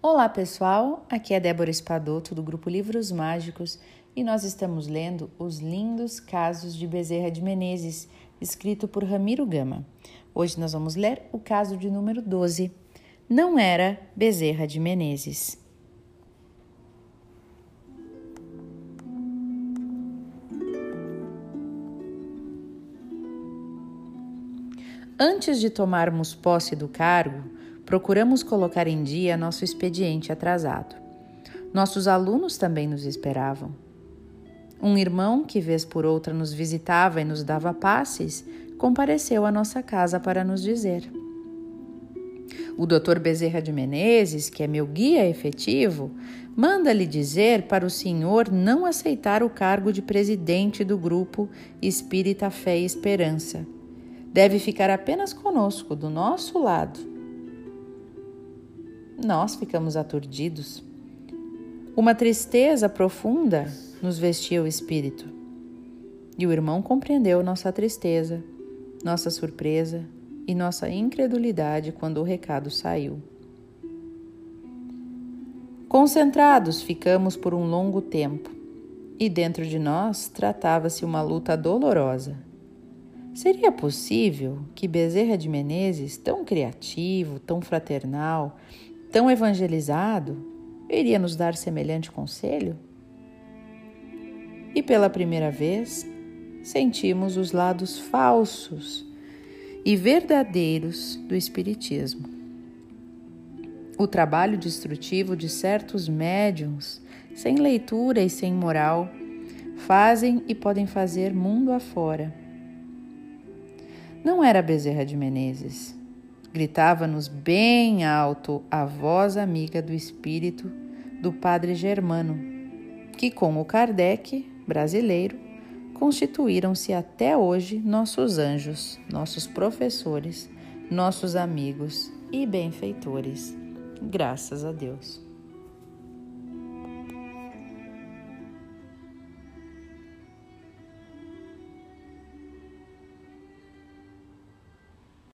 Olá pessoal, aqui é Débora Espadoto do grupo Livros Mágicos e nós estamos lendo Os Lindos Casos de Bezerra de Menezes, escrito por Ramiro Gama. Hoje nós vamos ler o caso de número 12. Não era Bezerra de Menezes. Antes de tomarmos posse do cargo, procuramos colocar em dia nosso expediente atrasado. Nossos alunos também nos esperavam. Um irmão, que vez por outra nos visitava e nos dava passes, compareceu à nossa casa para nos dizer: O doutor Bezerra de Menezes, que é meu guia efetivo, manda-lhe dizer para o senhor não aceitar o cargo de presidente do grupo Espírita Fé e Esperança. Deve ficar apenas conosco, do nosso lado nós ficamos aturdidos. Uma tristeza profunda nos vestia o espírito. E o irmão compreendeu nossa tristeza, nossa surpresa e nossa incredulidade quando o recado saiu. Concentrados ficamos por um longo tempo, e dentro de nós tratava-se uma luta dolorosa. Seria possível que Bezerra de Menezes, tão criativo, tão fraternal, tão evangelizado, iria nos dar semelhante conselho? E pela primeira vez, sentimos os lados falsos e verdadeiros do Espiritismo. O trabalho destrutivo de certos médiums, sem leitura e sem moral, fazem e podem fazer mundo afora. Não era Bezerra de Menezes, Gritava-nos bem alto a voz amiga do espírito do padre Germano, que, com o Kardec brasileiro, constituíram-se até hoje nossos anjos, nossos professores, nossos amigos e benfeitores. Graças a Deus.